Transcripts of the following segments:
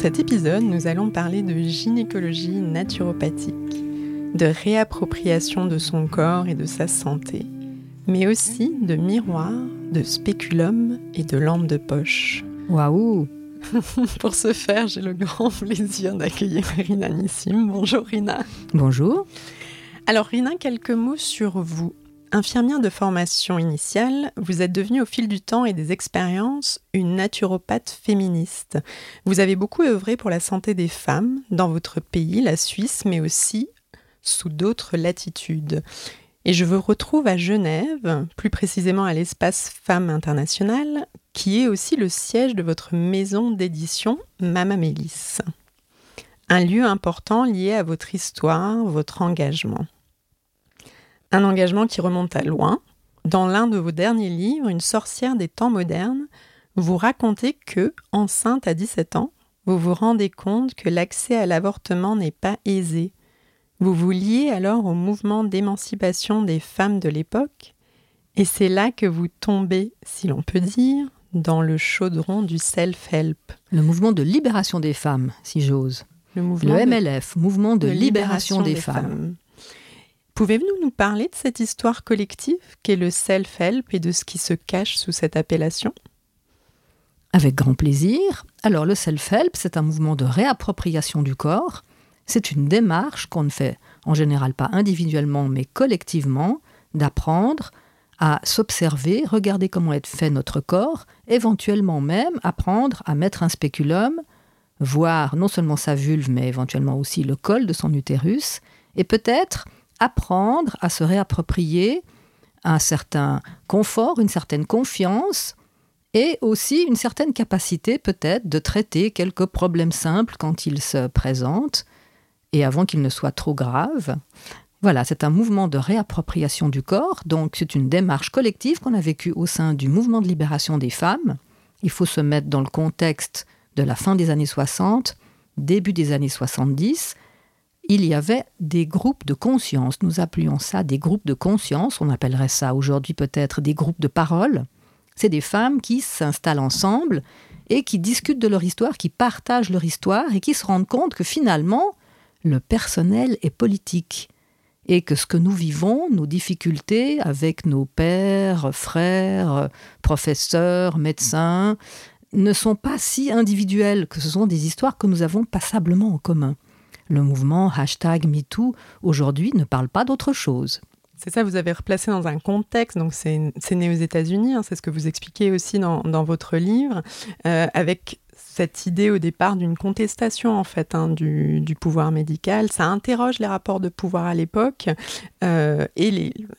Cet épisode, nous allons parler de gynécologie naturopathique, de réappropriation de son corps et de sa santé, mais aussi de miroir, de spéculum et de lampe de poche. Waouh Pour ce faire, j'ai le grand plaisir d'accueillir Rina Nissim. Bonjour Rina. Bonjour. Alors Rina, quelques mots sur vous. Infirmière de formation initiale, vous êtes devenue au fil du temps et des expériences une naturopathe féministe. Vous avez beaucoup œuvré pour la santé des femmes dans votre pays, la Suisse, mais aussi sous d'autres latitudes. Et je vous retrouve à Genève, plus précisément à l'espace Femmes Internationales, qui est aussi le siège de votre maison d'édition Mama Mélis. Un lieu important lié à votre histoire, votre engagement. Un engagement qui remonte à loin. Dans l'un de vos derniers livres, Une sorcière des temps modernes, vous racontez que, enceinte à 17 ans, vous vous rendez compte que l'accès à l'avortement n'est pas aisé. Vous vous liez alors au mouvement d'émancipation des femmes de l'époque, et c'est là que vous tombez, si l'on peut dire, dans le chaudron du self-help. Le mouvement de libération des femmes, si j'ose. Le, MLF, Mouvement de, libération, des, femmes. Pouvez-vous nous parler de cette histoire collective qu'est le self-help et de ce qui se cache sous cette appellation? Avec grand plaisir. Alors le self-help, c'est un mouvement de réappropriation du corps. C'est une démarche qu'on ne fait en général pas individuellement mais collectivement, d'apprendre à s'observer, regarder comment est fait notre corps, éventuellement même apprendre à mettre un spéculum, voir non seulement sa vulve mais éventuellement aussi le col de son utérus, et peut-être apprendre à se réapproprier un certain confort, une certaine confiance et aussi une certaine capacité peut-être de traiter quelques problèmes simples quand ils se présentent et avant qu'ils ne soient trop graves. Voilà, c'est un mouvement de réappropriation du corps, donc c'est une démarche collective qu'on a vécue au sein du mouvement de libération des femmes. Il faut se mettre dans le contexte de la fin des années 60, début des années 70, il y avait des groupes de conscience. Nous appelions ça des groupes de conscience. On appellerait ça aujourd'hui peut-être des groupes de parole. C'est des femmes qui s'installent ensemble et qui discutent de leur histoire, qui partagent leur histoire et qui se rendent compte que finalement, le personnel est politique et que ce que nous vivons, nos difficultés avec nos pères, frères, professeurs, médecins, ne sont pas si individuelles, que ce sont des histoires que nous avons passablement en commun le mouvement hashtag MeToo aujourd'hui ne parle pas d'autre chose. C'est ça, vous avez replacé dans un contexte, donc c'est né aux États-Unis, hein, c'est ce que vous expliquez aussi dans, votre livre, euh, avec cette idée au départ d'une contestation en fait hein, du, pouvoir médical. Ça interroge les rapports de pouvoir à l'époque euh, et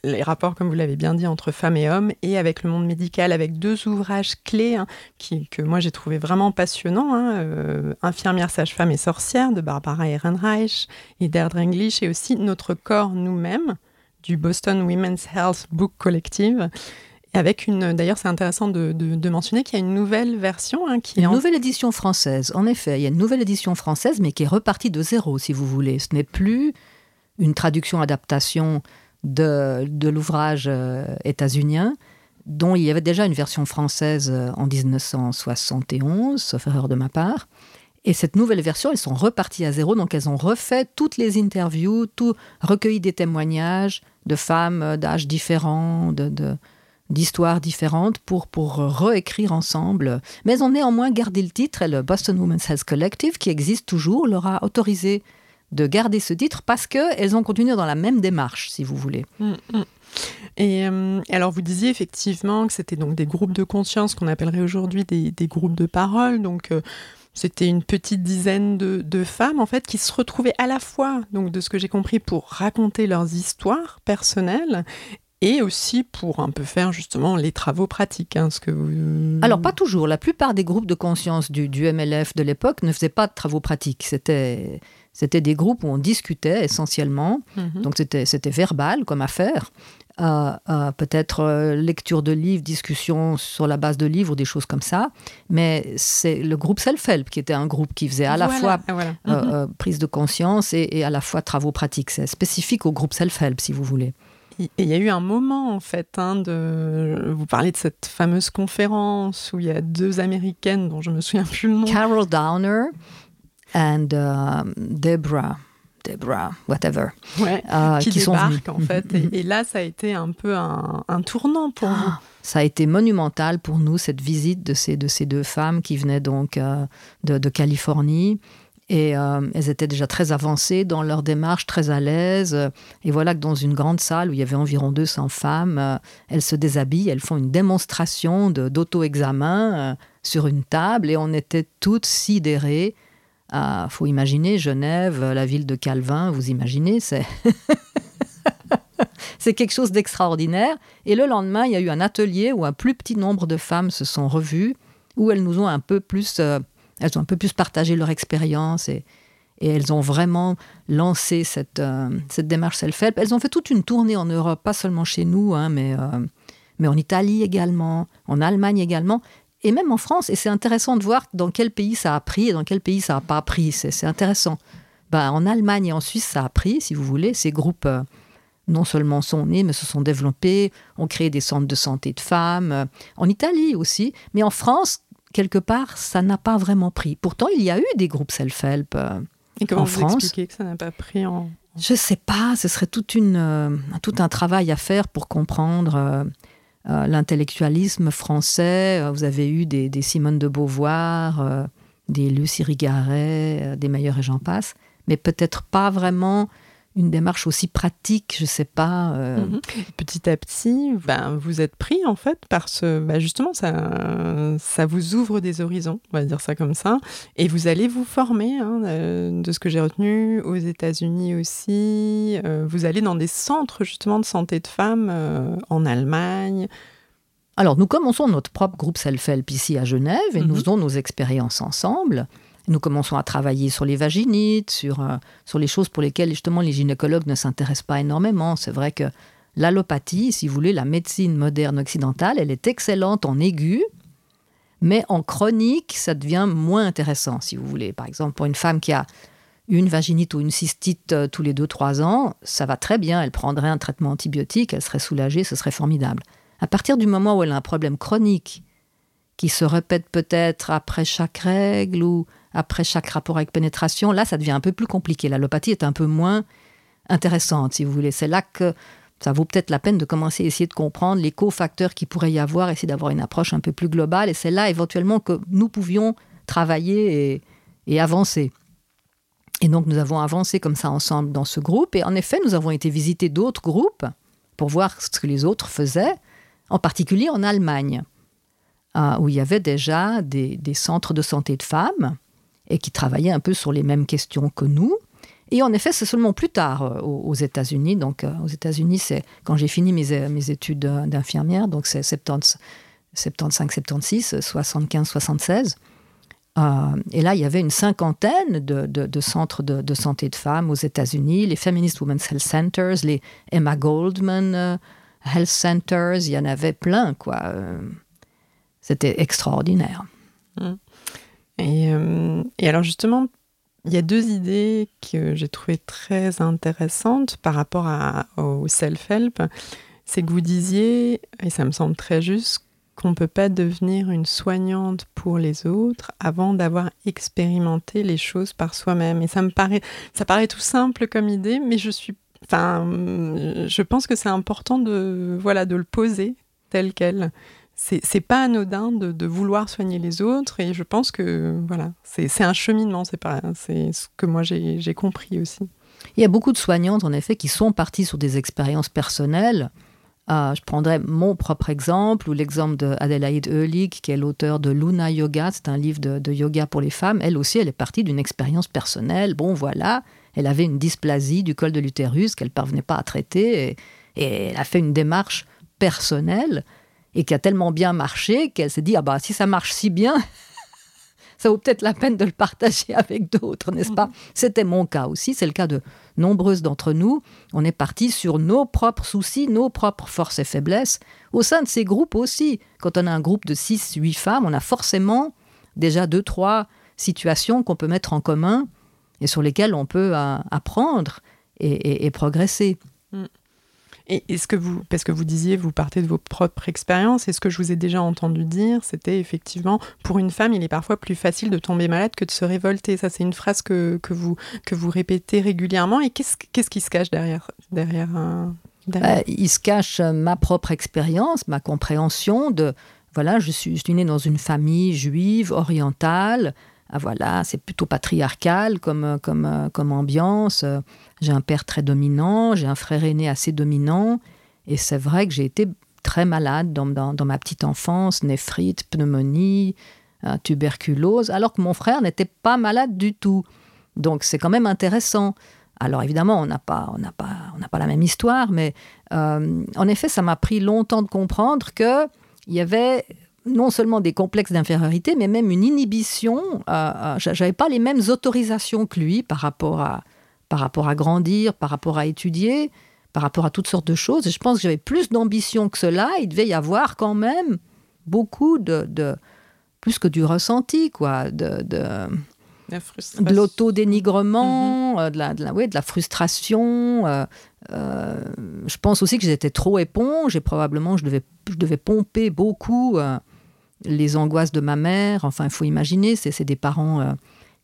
les, rapports, comme vous l'avez bien dit, entre femmes et hommes et avec le monde médical, avec deux ouvrages clés hein, qui, que moi j'ai trouvé vraiment passionnants. Hein, euh, Infirmière, sage-femme et sorcière de Barbara Ehrenreich et Deirdre English et aussi Notre corps nous-mêmes du Boston Women's Health Book Collective avec une, d'ailleurs, c'est intéressant de, mentionner qu'il y a une nouvelle version hein, qui une nouvelle édition française. En effet, il y a une nouvelle édition française, mais qui est repartie de zéro, si vous voulez. Ce n'est plus une traduction adaptation de, de l'ouvrage euh, états-unien, dont il y avait déjà une version française euh, en 1971, sauf erreur de ma part. Et cette nouvelle version, elles sont reparties à zéro, donc elles ont refait toutes les interviews, tout recueilli des témoignages de femmes d'âges différents, de, de d'histoires différentes pour, pour réécrire ensemble. Mais ont néanmoins gardé le titre et le Boston Women's Health Collective, qui existe toujours, leur a autorisé de garder ce titre parce qu'elles ont continué dans la même démarche, si vous voulez. Mm, mm. Et euh, alors, vous disiez effectivement que c'était donc des groupes de conscience qu'on appellerait aujourd'hui des, groupes de parole. Donc, euh, c'était une petite dizaine de, femmes en fait qui se retrouvaient à la fois, donc de ce que j'ai compris, pour raconter leurs histoires personnelles et aussi pour un peu faire justement les travaux pratiques. Hein, ce que Alors pas toujours. La plupart des groupes de conscience du, du MLF de l'époque ne faisaient pas de travaux pratiques. C'était c'était des groupes où on discutait essentiellement, mhm. donc c'était verbal comme affaire. Euh, euh, peut-être euh, lecture de livres, discussion sur la base de livres, des choses comme ça. Mais c'est le groupe Self-Help qui était un groupe qui faisait à la fois mhm. prise de conscience et, à la fois travaux pratiques. C'est spécifique au groupe Self-Help, si vous voulez. Et il y a eu un moment, en fait, hein, de... vous parlez de cette fameuse conférence où il y a deux Américaines dont je me souviens plus le nom. Carol Downer and uh, Debra. Debra, whatever. Ouais, euh, qui, sont débarquent, en fait. Et, là, ça a été un peu un, tournant pour ah, vous. Ça a été monumental pour nous, cette visite de ces, de ces deux femmes qui venaient donc euh, de, de, Californie. Et euh, elles étaient déjà très avancées dans leur démarche, très à l'aise. Et voilà que dans une grande salle où il y avait environ 200 femmes, elles se déshabillent, elles font une démonstration d'auto-examen sur une table et on était toutes sidérées il ah, faut imaginer Genève, la ville de Calvin, vous imaginez, c'est. c'est quelque chose d'extraordinaire. Et le lendemain, il y a eu un atelier où un plus petit nombre de femmes se sont revues, où elles nous ont un peu plus, euh, elles ont un peu plus partagé leur expérience et, elles ont vraiment lancé cette, euh, cette démarche self-help. Elles ont fait toute une tournée en Europe, pas seulement chez nous, hein, mais, euh, mais en Italie également, en Allemagne également et même en France. Et c'est intéressant de voir dans quel pays ça a pris et dans quel pays ça n'a pas pris. C'est intéressant. Ben, en Allemagne et en Suisse, ça a pris, si vous voulez. Ces groupes, euh, non seulement sont nés, mais se sont développés, ont créé des centres de santé de femmes. En Italie aussi. Mais en France, quelque part, ça n'a pas vraiment pris. Pourtant, il y a eu des groupes self-help. Euh, et comment en vous France. expliquez que ça n'a pas pris en... Je sais pas, ce serait toute une, tout un travail à faire pour comprendre euh, l'intellectualisme français. Euh, vous avez eu des, Simone de Beauvoir, euh, des Lucie Rigaret, des Meilleurs et j'en passe, mais peut-être pas vraiment une démarche aussi pratique, je sais pas. Euh. Mhm. Petit à petit, ben, vous êtes pris en fait par ce, ben, justement, ça, ça vous ouvre des horizons, on va dire ça comme ça, et vous allez vous former, hein, euh, de ce que j'ai retenu, aux États-Unis aussi. Euh, vous allez dans des centres justement de santé de femmes en Allemagne. Alors, nous commençons notre propre groupe Self-Help ici à Genève et nous mhm. faisons nos expériences ensemble. Nous commençons à travailler sur les vaginites, sur, euh, sur les choses pour lesquelles justement les gynécologues ne s'intéressent pas énormément. C'est vrai que l'allopathie, si vous voulez, la médecine moderne occidentale, elle est excellente en aigu, mais en chronique, ça devient moins intéressant, si vous voulez. Par exemple, pour une femme qui a une vaginite ou une cystite euh, tous les 2-3 ans, ça va très bien, elle prendrait un traitement antibiotique, elle serait soulagée, ce serait formidable. À partir du moment où elle a un problème chronique, qui se répète peut-être après chaque règle ou après chaque rapport avec pénétration, là, ça devient un peu plus compliqué. L'allopathie est un peu moins intéressante, si vous voulez. C'est là que ça vaut peut-être la peine de commencer à essayer de comprendre les cofacteurs qui pourrait y avoir, essayer d'avoir une approche un peu plus globale. Et c'est là, éventuellement, que nous pouvions travailler et, avancer. Et donc, nous avons avancé comme ça ensemble dans ce groupe. Et en effet, nous avons été visiter d'autres groupes pour voir ce que les autres faisaient, en particulier en Allemagne, euh, où il y avait déjà des centres de santé de femmes et qui travaillait un peu sur les mêmes questions que nous. Et en effet, c'est seulement plus tard euh, aux États-Unis. Donc, euh, aux États-Unis, c'est quand j'ai fini mes, euh, mes études d'infirmière, donc c'est 75, 76, 75, 76. et là, il y avait une cinquantaine de, centres de, de, santé de femmes aux États-Unis, les Feminist Women's Health Centers, les Emma Goldman Health Centers, il y en avait plein, quoi. C'était extraordinaire. Mmh. Euh, et, alors justement, il y a deux idées que j'ai trouvées très intéressantes par rapport au self-help. C'est que vous disiez, et ça me semble très juste, qu'on ne peut pas devenir une soignante pour les autres avant d'avoir expérimenté les choses par soi-même. Et ça me paraît, ça paraît tout simple comme idée, mais je suis, enfin, je pense que c'est important de, voilà, de le poser telle qu'elle. C'est pas anodin de, vouloir soigner les autres et je pense que voilà, c'est un cheminement, c'est ce que moi j'ai compris aussi. Il y a beaucoup de soignantes en effet qui sont parties sur des expériences personnelles ah, je prendrais mon propre exemple ou l'exemple d'Adélaïde Eulig, qui est l'auteur de Luna Yoga. C'est un livre de, yoga pour les femmes. Elle aussi, elle est partie d'une expérience personnelle. Bon, voilà, elle avait une dysplasie du col de l'utérus qu'elle parvenait pas à traiter et, elle a fait une démarche personnelle et qui a tellement bien marché qu'elle s'est dit ah bah si ça marche si bien ça vaut peut-être la peine de le partager avec d'autres, n'est-ce pas? C'était mon cas aussi, c'est le cas de nombreuses d'entre nous. On est parti sur nos propres soucis, nos propres forces et faiblesses. Au sein de ces groupes aussi, quand on a un groupe de 6, 8 femmes, on a forcément déjà deux, trois situations qu'on peut mettre en commun et sur lesquelles on peut euh, apprendre et, progresser. Mm. Et est-ce que vous, parce que vous disiez, vous partez de vos propres expériences, et ce que je vous ai déjà entendu dire, c'était effectivement, pour une femme, il est parfois plus facile de tomber malade que de se révolter. Ça, c'est une phrase que, que, vous, que vous répétée régulièrement. Et qu'est-ce, qui se cache derrière, derrière, bah, Il se cache euh, ma propre expérience, ma compréhension de, voilà, je suis née dans une famille juive, orientale, ah, voilà, c'est plutôt patriarcal comme, comme, comme ambiance. J'ai un père très dominant, j'ai un frère aîné assez dominant, et c'est vrai que j'ai été très malade dans, dans, ma petite enfance, néphrite, pneumonie, euh, tuberculose, alors que mon frère n'était pas malade du tout. Donc c'est quand même intéressant. Alors évidemment, on n'a pas, on pas, on pas la même histoire, mais euh, en effet, ça m'a pris longtemps de comprendre que il y avait non seulement des complexes d'infériorité, mais même une inhibition. Euh, euh J'avais pas les mêmes autorisations que lui par rapport à, par rapport à grandir, par rapport à étudier, par rapport à toutes sortes de choses. Et je pense que j'avais plus d'ambition que cela. Il devait y avoir quand même beaucoup de, plus que du ressenti, quoi, de, de, de l'autodénigrement, mm-hmm. euh, de, la, de, la, de la frustration. Euh, euh, je pense aussi que j'étais trop éponge et probablement je devais, je devais pomper beaucoup les angoisses de ma mère. Enfin, il faut imaginer, c'est des parents euh,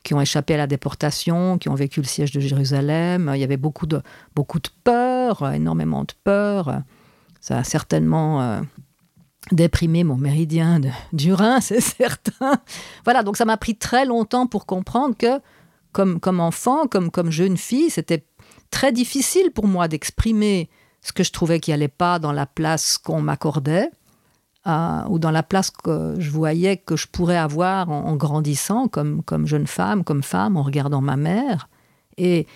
qui ont échappé à la déportation, qui ont vécu le siège de Jérusalem. Il y avait beaucoup de, beaucoup de peur, énormément de peur. Ça a certainement euh, déprimé mon méridien de, du Rhin, c'est certain. Voilà, donc ça m'a pris très longtemps pour comprendre que, comme, comme enfant, comme, comme jeune fille, c'était très difficile pour moi d'exprimer ce que je trouvais qui n'allait pas dans la place qu'on m'accordait ou dans la place que je voyais que je pourrais avoir en, grandissant comme, jeune femme, comme femme, en regardant ma mère. Et,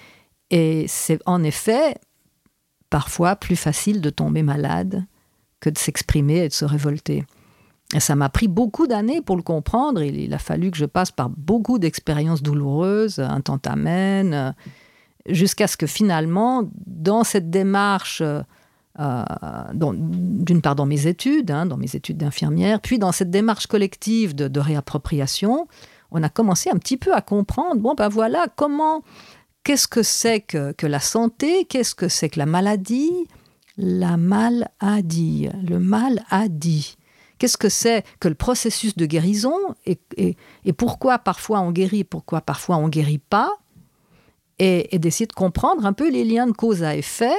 et c'est en effet parfois plus facile de tomber malade que de s'exprimer et de se révolter. Et ça m'a pris beaucoup d'années pour le comprendre. Il, il, a fallu que je passe par beaucoup d'expériences douloureuses, un temps amène, jusqu'à ce que finalement, dans cette démarche d'une part dans mes études, hein, dans mes études d'infirmière, puis dans cette démarche collective de, réappropriation, on a commencé un petit peu à comprendre, bon ben voilà, comment, qu'est-ce que c'est que, que, la santé, qu'est-ce que c'est que la maladie, la maladie, le mal a dit. Qu'est-ce que c'est que le processus de guérison? Et, et, et, pourquoi parfois on guérit, pourquoi parfois on guérit pas, et, et d'essayer de comprendre un peu les liens de cause à effet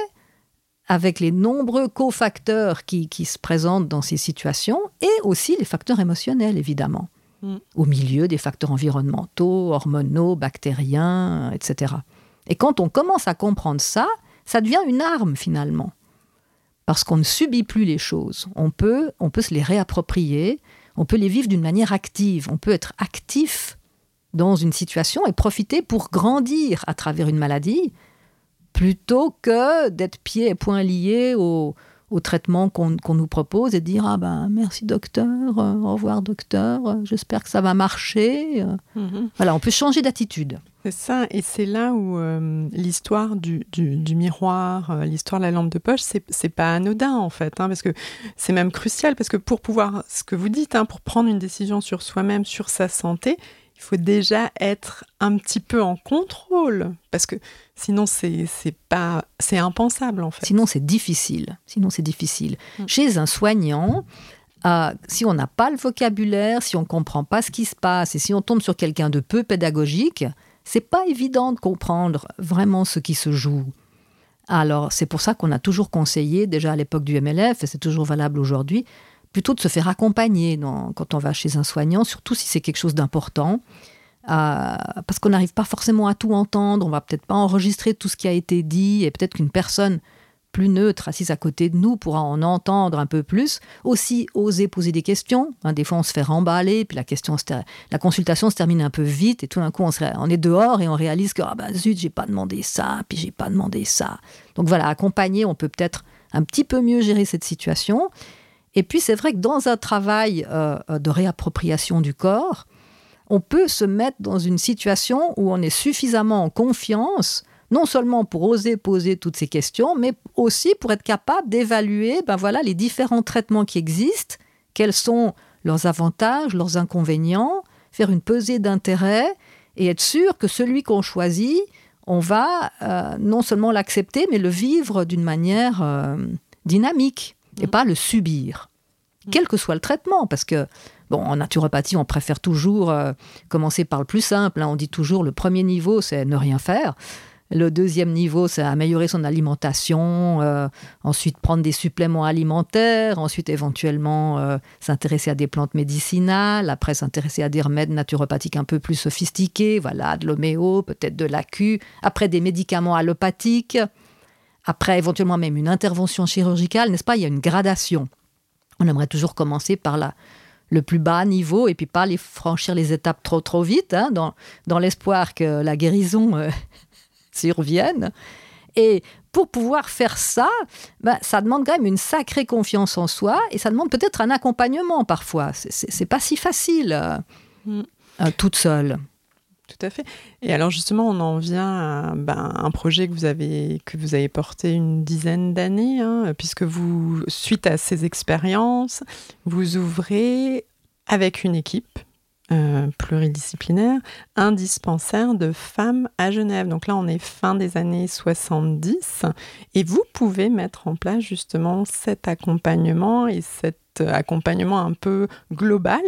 avec les nombreux cofacteurs qui, qui se présentent dans ces situations et aussi les facteurs émotionnels, évidemment, mm. au milieu des facteurs environnementaux, hormonaux, bactériens, etc. Et quand on commence à comprendre ça, ça devient une arme finalement. Parce qu'on ne subit plus les choses. On peut, on peut se les réapproprier, on peut les vivre d'une manière active, on peut être actif dans une situation et profiter pour grandir à travers une maladie plutôt que d'être pieds et poings liés au, traitement qu'on nous propose et dire ah ben merci docteur, euh, au revoir docteur, euh, j'espère que ça va marcher. Mhm. Voilà, on peut changer d'attitude. C'est ça, et c'est là où euh, l'histoire du, miroir, l'histoire de la lampe de poche, c'est pas anodin en fait, hein, parce que c'est même crucial, parce que pour pouvoir, ce que vous dites, hein, pour prendre une décision sur soi-même, sur sa santé, il faut déjà être un petit peu en contrôle parce que sinon c'est pas c'est impensable en fait. Sinon c'est difficile. Sinon c'est difficile. Mm. Chez un soignant, euh, si on n'a pas le vocabulaire, si on comprend pas ce qui se passe et si on tombe sur quelqu'un de peu pédagogique, c'est pas évident de comprendre vraiment ce qui se joue. Alors c'est pour ça qu'on a toujours conseillé, déjà à l'époque du MLF, et c'est toujours valable aujourd'hui, plutôt de se faire accompagner quand on va chez un soignant, surtout si c'est quelque chose d'important. Euh, parce qu'on n'arrive pas forcément à tout entendre, on va peut-être pas enregistrer tout ce qui a été dit, et peut-être qu'une personne plus neutre, assise à côté de nous, pourra en entendre un peu plus. Aussi, oser poser des questions. Hein, des fois, on se fait remballer, puis la, question la consultation se termine un peu vite, et tout d'un coup, on, est dehors et on réalise que ah ben zut, j'ai pas demandé ça, puis j'ai pas demandé ça. Donc voilà, accompagner, on peut peut-être un petit peu mieux gérer cette situation. Et puis, c'est vrai que dans un travail euh, de réappropriation du corps, on peut se mettre dans une situation où on est suffisamment en confiance non seulement pour oser poser toutes ces questions, mais aussi pour être capable d'évaluer ben voilà, les différents traitements qui existent, quels sont leurs avantages, leurs inconvénients, faire une pesée d'intérêt et être sûr que celui qu'on choisit, on va euh, non seulement l'accepter, mais le vivre d'une manière euh, dynamique et pas le subir, mm. quel que soit le traitement, parce que Bon, en naturopathie, on préfère toujours euh, commencer par le plus simple. Hein. On dit toujours le premier niveau, c'est ne rien faire. Le deuxième niveau, c'est améliorer son alimentation, euh, ensuite prendre des suppléments alimentaires, ensuite éventuellement euh, s'intéresser à des plantes médicinales, après s'intéresser à des remèdes naturopathiques un peu plus sophistiqués, voilà, de l'homéo, peut-être de l'acu, après des médicaments allopathiques, après éventuellement même une intervention chirurgicale, n'est-ce pas? Il y a une gradation. On aimerait toujours commencer par la, le plus bas niveau et puis pas les franchir les étapes trop trop vite, hein, dans, dans l'espoir que la guérison euh, survienne. Et pour pouvoir faire ça, ben, ça demande quand même une sacrée confiance en soi et ça demande peut-être un accompagnement parfois. C'est pas si facile euh, mm. euh, toute seule. Tout à fait. Et alors justement, on en vient à ben, un projet que vous avez que vous avez porté une dizaine d'années, hein, puisque vous, suite à ces expériences, vous ouvrez avec une équipe euh, pluridisciplinaire, un dispensaire de femmes à Genève. Donc là, on est fin des années 70 et vous pouvez mettre en place justement cet accompagnement et cet accompagnement un peu global.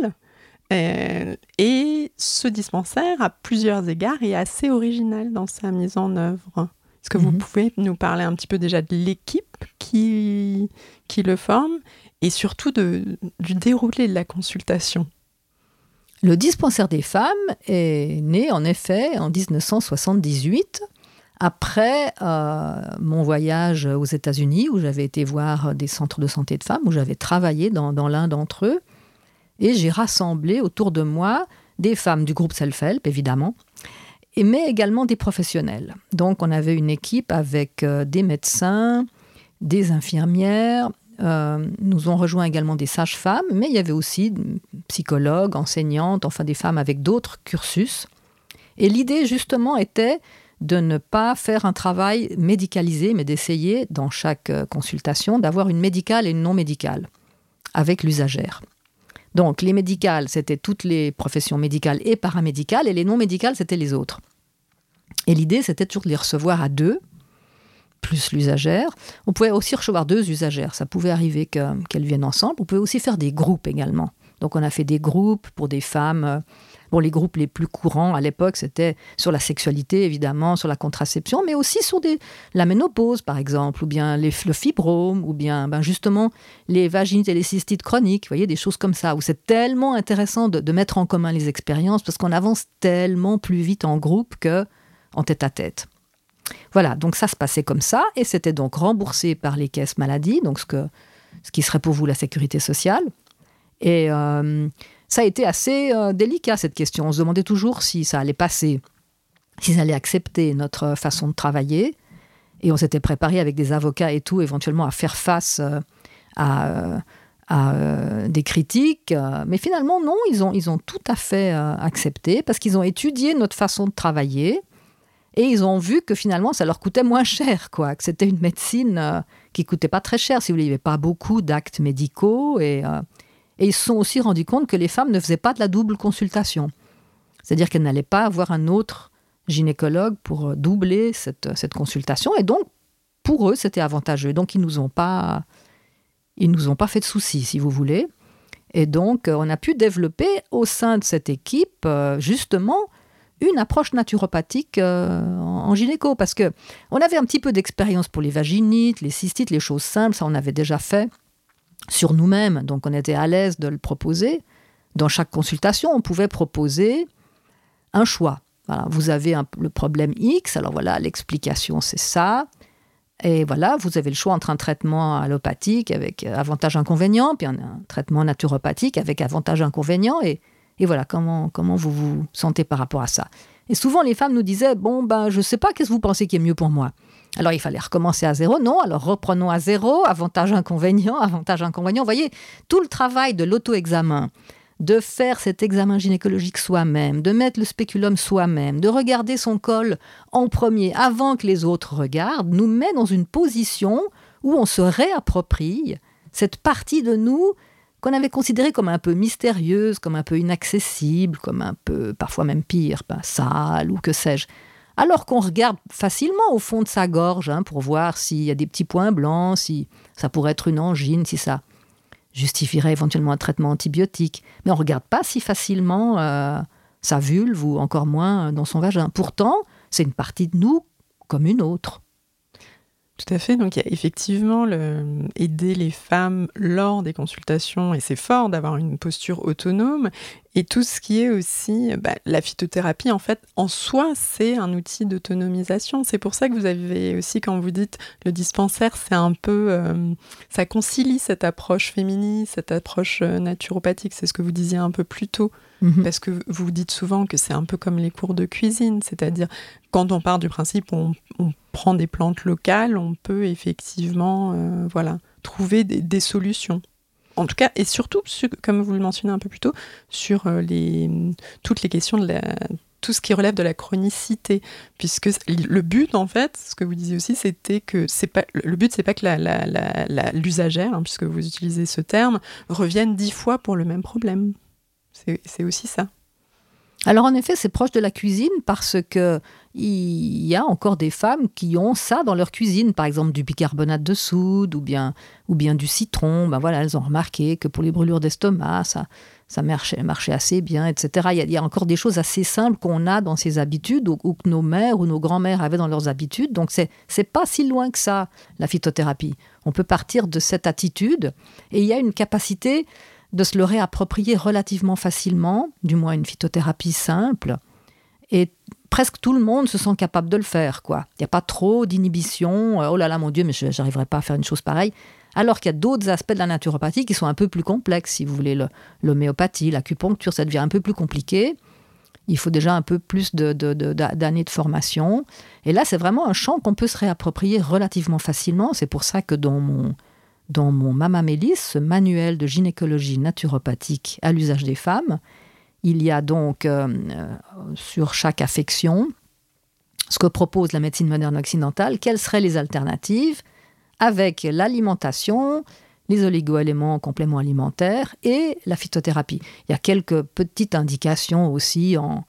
Euh, et ce dispensaire, à plusieurs égards, est assez original dans sa mise en œuvre. Est-ce que vous mhm. pouvez nous parler un petit peu déjà de l'équipe qui, qui le forme et surtout de, du déroulé de la consultation? Le dispensaire des femmes est né en effet en 1978, après euh, mon voyage aux États-Unis, où j'avais été voir des centres de santé de femmes, où j'avais travaillé dans, l'un d'entre eux, et j'ai rassemblé autour de moi des femmes du groupe Self-Help, évidemment, mais également des professionnels. Donc on avait une équipe avec euh, des médecins, des infirmières, euh, nous ont rejoint également des sages-femmes, mais il y avait aussi psychologues, enseignantes, enfin des femmes avec d'autres cursus. Et l'idée justement était de ne pas faire un travail médicalisé, mais d'essayer dans chaque euh, consultation d'avoir une médicale et une non médicale avec l'usagère. Donc les médicales, c'était toutes les professions médicales et paramédicales, et les non médicales, c'était les autres. Et l'idée, c'était toujours de les recevoir à deux, plus l'usagère. On pouvait aussi recevoir deux usagères. Ça pouvait arriver qu'elles viennent ensemble. On pouvait aussi faire des groupes également. Donc on a fait des groupes pour des femmes. Bon, les groupes les plus courants à l'époque, c'était sur la sexualité, évidemment, sur la contraception, mais aussi sur la ménopause, par exemple, ou bien les, le fibrome, ou bien ben justement les vaginites et les cystites chroniques, vous voyez, des choses comme ça, où c'est tellement intéressant de, mettre en commun les expériences, parce qu'on avance tellement plus vite en groupe que en tête à tête. Voilà, donc ça se passait comme ça, et c'était donc remboursé par les caisses maladie, donc ce qui serait pour vous la sécurité sociale. Et euh, ça a été assez euh, délicat, cette question. On se demandait toujours si ça allait passer, s'ils allaient accepter notre façon de travailler. Et on s'était préparé avec des avocats et tout, éventuellement, à faire face euh, à, des critiques. Mais finalement, non, ils ont, ils ont tout à fait accepté, parce qu'ils ont étudié notre façon de travailler. Et ils ont vu que finalement, ça leur coûtait moins cher, quoi. Que c'était une médecine euh, qui coûtait pas très cher. Si vous voulez, n'y avait pas beaucoup d'actes médicaux. Et, euh, et, ils se sont aussi rendus compte que les femmes ne faisaient pas de la double consultation. C'est-à-dire qu'elles n'allaient pas avoir un autre gynécologue pour euh, doubler cette, cette consultation. Et donc, pour eux, c'était avantageux. Donc, ils nous pas, ils nous ont pas fait de soucis, si vous voulez. Et donc, on a pu développer au sein de cette équipe, justement, une approche naturopathique euh, en gynéco parce que on avait un petit peu d'expérience pour les vaginites, les cystites, les choses simples, ça on avait déjà fait sur nous-mêmes, donc on était à l'aise de le proposer. Dans chaque consultation, on pouvait proposer un choix. vous avez le problème X, alors voilà, l'explication c'est ça. Et voilà, vous avez le choix entre un traitement allopathique avec avantage-inconvénient, puis un, traitement naturopathique avec avantage-inconvénient. Et, et, voilà, comment, comment vous vous sentez par rapport à ça. Et souvent, les femmes nous disaient Bon, ben, je sais pas, qu'est-ce que vous pensez qui est mieux pour moi? Alors, il fallait recommencer à zéro. Non, alors reprenons à zéro, avantage-inconvénient, avantage-inconvénient. Vous voyez, tout le travail de l'auto-examen, de faire cet examen gynécologique soi-même, de mettre le spéculum soi-même, de regarder son col en premier avant que les autres regardent, nous met dans une position où on se réapproprie cette partie de nous qu'on avait considérée comme un peu mystérieuse, comme un peu inaccessible, comme un peu, parfois même pire, ben, sale ou que sais-je. Alors qu'on regarde facilement au fond de sa gorge hein, pour voir s'il y a des petits points blancs, si ça pourrait être une angine, si ça justifierait éventuellement un traitement antibiotique. Mais on ne regarde pas si facilement euh, sa vulve ou encore moins dans son vagin. Pourtant, c'est une partie de nous comme une autre. Tout à fait. Donc, il y a effectivement le, aider les femmes lors des consultations, et c'est fort d'avoir une posture autonome. Et tout ce qui est aussi bah, la phytothérapie, en fait, en soi, c'est un outil d'autonomisation. C'est pour ça que vous avez aussi, quand vous dites le dispensaire, c'est un peu. Euh, ça concilie cette approche féminine, cette approche euh, naturopathique. C'est ce que vous disiez un peu plus tôt. Mhm. Parce que vous dites souvent que c'est un peu comme les cours de cuisine, c'est-à-dire quand on part du principe on, on, prend des plantes locales, on peut effectivement euh, voilà, trouver des, solutions. En tout cas, et surtout, comme vous le mentionnez un peu plus tôt, sur euh, les, toutes les questions de tout ce qui relève de la chronicité, puisque le but, en fait, ce que vous disiez aussi, c'était que c'est pas le but, c'est pas que l'usagère, hein, puisque vous utilisez ce terme, revienne dix fois pour le même problème. C'est aussi ça. Alors en effet, c'est proche de la cuisine parce que il y a encore des femmes qui ont ça dans leur cuisine, par exemple du bicarbonate de soude ou bien, ou bien du citron. Ben voilà, elles ont remarqué que pour les brûlures d'estomac, ça, ça marchait, assez bien, etc. Il y, a, encore des choses assez simples qu'on a dans ces habitudes ou, que nos mères ou nos grands-mères avaient dans leurs habitudes. Donc c'est c'est pas si loin que ça la phytothérapie. On peut partir de cette attitude et il y a une capacité de se le réapproprier relativement facilement, du moins une phytothérapie simple. Et presque tout le monde se sent capable de le faire. quoi. Il n'y a pas trop d'inhibition. Euh, oh là là, mon Dieu, mais je n'arriverai pas à faire une chose pareille. Alors qu'il y a d'autres aspects de la naturopathie qui sont un peu plus complexes. Si vous voulez, l'homéopathie, l'acupuncture, ça devient un peu plus compliqué. Il faut déjà un peu plus d'années de, de, formation. Et là, c'est vraiment un champ qu'on peut se réapproprier relativement facilement. C'est pour ça que dans mon, dans mon Mama Mélis, ce manuel de gynécologie naturopathique à l'usage des femmes, il y a donc euh, euh, sur chaque affection ce que propose la médecine moderne occidentale, quelles seraient les alternatives avec l'alimentation, les oligoéléments, compléments alimentaires et la phytothérapie. Il y a quelques petites indications aussi en,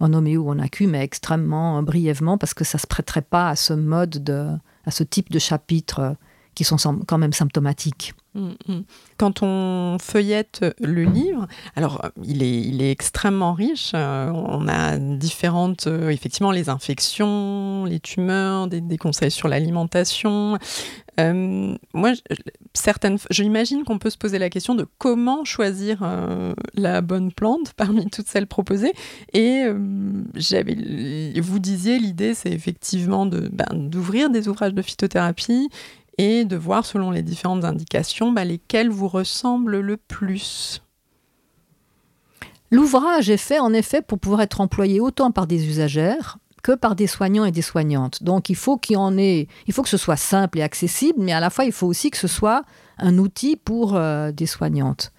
en homéo ou en acu, mais extrêmement brièvement parce que ça ne se prêterait pas à ce mode de, à ce type de chapitre qui sont quand même symptomatiques. Mm, mm. Quand on feuillette le livre, alors il est, il est extrêmement riche. Euh, on a différentes, euh, effectivement, les infections, les tumeurs, des, conseils sur l'alimentation. Euh, moi, certaines, je imagine qu'on peut se poser la question de comment choisir la bonne plante parmi toutes celles proposées. Et j'avais, vous disiez, l'idée, c'est effectivement de, ben, d'ouvrir des ouvrages de phytothérapie et de voir selon les différentes indications bah, lesquelles vous ressemblent le plus. L'ouvrage est fait en effet pour pouvoir être employé autant par des usagères que par des soignants et des soignantes. Donc il faut que ce soit simple et accessible, mais à la fois il faut aussi que ce soit un outil pour euh, des soignantes.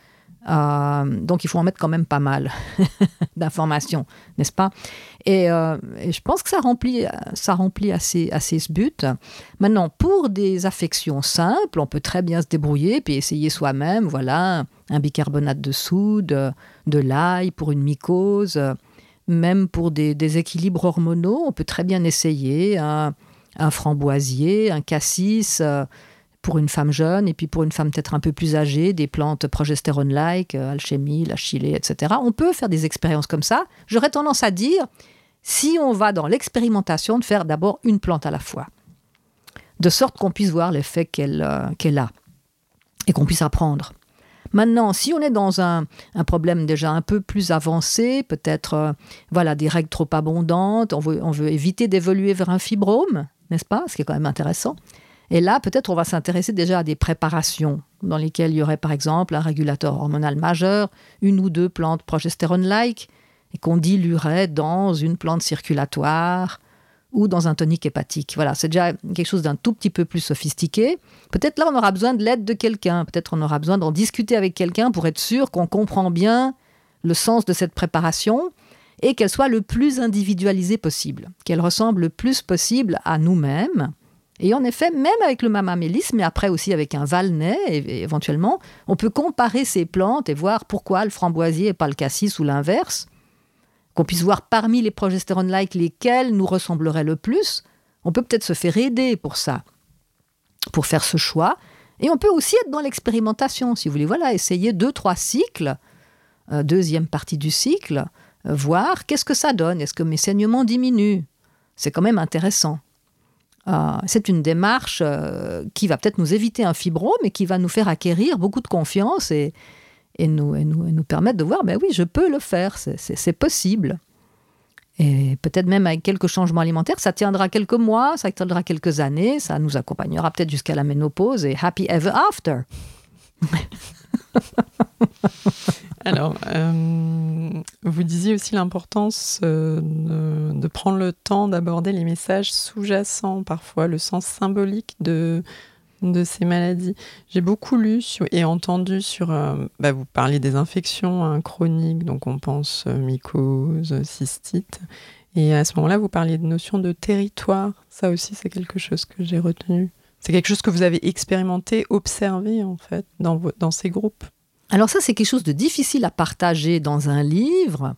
Euh, donc il faut en mettre quand même pas mal d'informations, n'est-ce pas? Euh, et, je pense que ça remplit, ça remplit assez, assez ce but. Maintenant, pour des affections simples, on peut très bien se débrouiller puis essayer soi-même. Voilà, un bicarbonate de soude, de l'ail pour une mycose, même pour des déséquilibres hormonaux, on peut très bien essayer un, framboisier, un cassis. Euh, pour une femme jeune et puis pour une femme peut-être un peu plus âgée, des plantes progestérone-like, euh, alchimie, la chilée, etc. On peut faire des expériences comme ça. J'aurais tendance à dire, si on va dans l'expérimentation, de faire d'abord une plante à la fois, de sorte qu'on puisse voir l'effet qu'elle euh, a et qu'on puisse apprendre. Maintenant, si on est dans un, problème déjà un peu plus avancé, peut-être euh, voilà des règles trop abondantes, on veut, on veut éviter d'évoluer vers un fibrome, n'est-ce pas? Ce qui est quand même intéressant. Et là, peut-être on va s'intéresser déjà à des préparations dans lesquelles il y aurait par exemple un régulateur hormonal majeur, une ou deux plantes progestérone-like, et qu'on diluerait dans une plante circulatoire ou dans un tonique hépatique. Voilà, c'est déjà quelque chose d'un tout petit peu plus sophistiqué. Peut-être là, on aura besoin de l'aide de quelqu'un, peut-être on aura besoin d'en discuter avec quelqu'un pour être sûr qu'on comprend bien le sens de cette préparation et qu'elle soit le plus individualisée possible, qu'elle ressemble le plus possible à nous-mêmes et en effet, même avec le mamamélis, mais après aussi avec un valnais, éventuellement, on peut comparer ces plantes et voir pourquoi le framboisier et pas le cassis ou l'inverse. Qu'on puisse voir parmi les progestérones-like lesquels nous ressembleraient le plus. On peut peut-être se faire aider pour ça, pour faire ce choix. Et on peut aussi être dans l'expérimentation, si vous voulez. Voilà, essayer deux, trois cycles, euh, deuxième partie du cycle, euh, voir qu'est-ce que ça donne. Est-ce que mes saignements diminuent? C'est quand même intéressant. Euh, c'est une démarche euh, qui va peut-être nous éviter un fibrome mais qui va nous faire acquérir beaucoup de confiance et, nous, nous, permettre de voir, ben oui, je peux le faire, c'est possible. Et peut-être même avec quelques changements alimentaires, ça tiendra quelques mois, ça tiendra quelques années, ça nous accompagnera peut-être jusqu'à la ménopause et happy ever after. Alors, euh, vous disiez aussi l'importance euh, de, prendre le temps d'aborder les messages sous-jacents, parfois le sens symbolique de, ces maladies. J'ai beaucoup lu et entendu sur... Euh, bah, vous parliez des infections hein, chroniques, donc on pense mycose, cystite. Et à ce moment-là, vous parliez de notion de territoire. Ça aussi, c'est quelque chose que j'ai retenu. C'est quelque chose que vous avez expérimenté, observé en fait, dans, dans ces groupes? Alors ça, c'est quelque chose de difficile à partager dans un livre.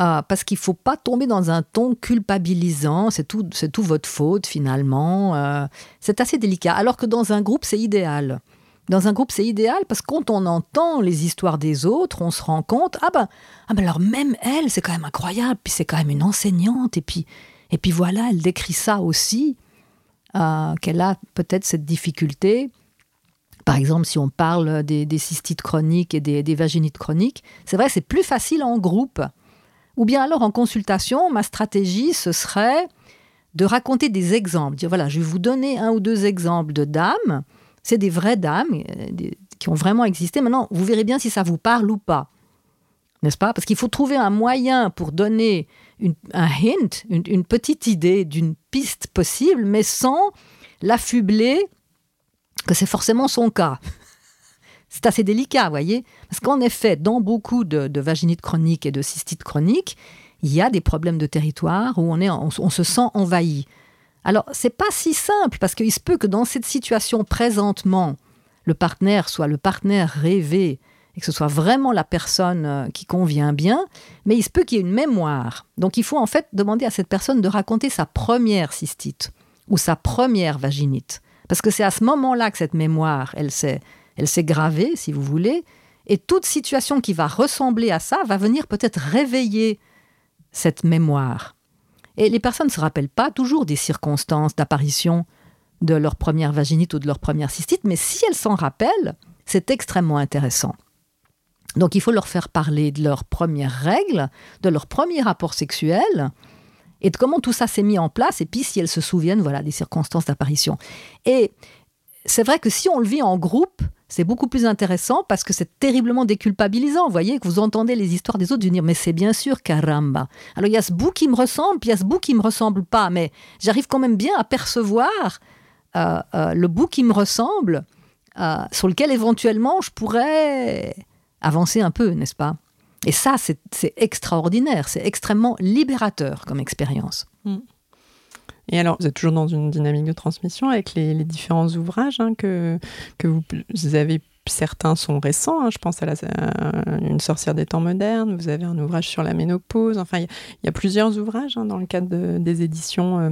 Euh, parce qu'il ne faut pas tomber dans un ton culpabilisant, c'est tout, c'est tout votre faute finalement. Euh, c'est assez délicat. Alors que dans un groupe, c'est idéal. Dans un groupe, c'est idéal parce que quand on entend les histoires des autres, on se rend compte ah ben, ah ben alors même elle, c'est quand même incroyable. Puis c'est quand même une enseignante. Et puis, et puis voilà, elle décrit ça aussi, euh, qu'elle a peut-être cette difficulté. Par exemple, si on parle des, cystites chroniques et des, vaginites chroniques, c'est vrai, c'est plus facile en groupe. Ou bien alors en consultation, ma stratégie, ce serait de raconter des exemples. Dire, voilà, je vais vous donner un ou deux exemples de dames. C'est des vraies dames euh, qui ont vraiment existé. Maintenant, vous verrez bien si ça vous parle ou pas. N'est-ce pas? Parce qu'il faut trouver un moyen pour donner un hint, une petite idée d'une piste possible, mais sans l'affubler que c'est forcément son cas. C'est assez délicat, vous voyez Parce qu'en effet, dans beaucoup de, vaginites chroniques et de cystites chroniques, il y a des problèmes de territoire où on, est, on, se sent envahi. Alors, c'est pas si simple, parce qu'il se peut que dans cette situation présentement, le partenaire soit le partenaire rêvé et que ce soit vraiment la personne euh, qui convient bien, mais il se peut qu'il y ait une mémoire. Donc, il faut en fait demander à cette personne de raconter sa première cystite ou sa première vaginite. Parce que c'est à ce moment-là que cette mémoire, elle s'est, elle s'est gravée, si vous voulez, et toute situation qui va ressembler à ça va venir peut-être réveiller cette mémoire. Et les personnes ne se rappellent pas toujours des circonstances d'apparition de leur première vaginite ou de leur première cystite, mais si elles s'en rappellent, c'est extrêmement intéressant. Donc il faut leur faire parler de leurs premières règles, de leur premier rapport sexuel, et de comment tout ça s'est mis en place, et puis si elles se souviennent voilà, des circonstances d'apparition. Et c'est vrai que si on le vit en groupe, c'est beaucoup plus intéressant parce que c'est terriblement déculpabilisant. Vous voyez, que vous entendez les histoires des autres, vous dire mais c'est bien sûr caramba. Alors il y a ce bout qui me ressemble, puis il y a ce bout qui me ressemble pas, mais j'arrive quand même bien à percevoir euh, euh, le bout qui me ressemble, euh, sur lequel éventuellement je pourrais avancer un peu, n'est-ce pas? Et ça, c'est extraordinaire, c'est extrêmement libérateur comme expérience. Mm. Et alors, vous êtes toujours dans une dynamique de transmission avec les, différents ouvrages hein, que, que vous, avez. Certains sont récents, hein. je pense à, la, Une sorcière des temps modernes, vous avez un ouvrage sur la ménopause, enfin, il y, a plusieurs ouvrages hein, dans le cadre des éditions euh,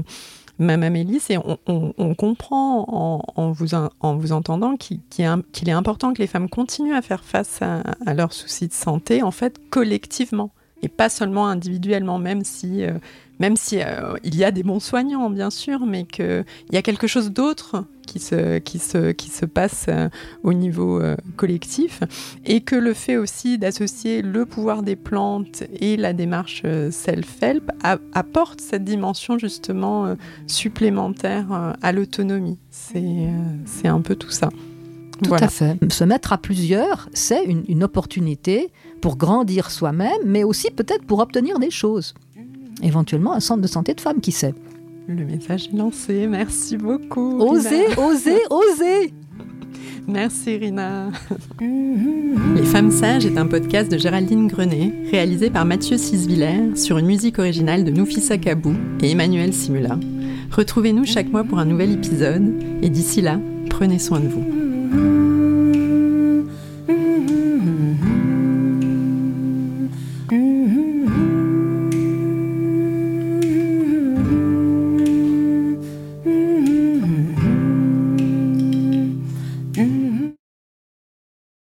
Mme Amélie, c'est on, comprend en, vous, en vous entendant qu'il est important que les femmes continuent à faire face à, leurs soucis de santé, en fait, collectivement, et pas seulement individuellement, même si, euh, même si euh, il y a des bons soignants, bien sûr, mais qu'il y a quelque chose d'autre qui se, qui se, qui se passe euh, au niveau collectif et que le fait aussi d'associer le pouvoir des plantes et la démarche self-help apporte cette dimension justement supplémentaire à l'autonomie. C'est un peu tout ça. Tout à fait. Se mettre à plusieurs, c'est une, une opportunité pour grandir soi-même, mais aussi peut-être pour obtenir des choses. Éventuellement un centre de santé de femmes, qui sait. Le message est lancé. Merci beaucoup. Osez, osez, osez. Merci Rina. Les Femmes Sages est un podcast de Géraldine Grenet, réalisé par Mathieu Sisviller sur une musique originale de Noufissa Kabou et Emmanuel Simula. Retrouvez-nous chaque mois pour un nouvel épisode et d'ici là, prenez soin de vous.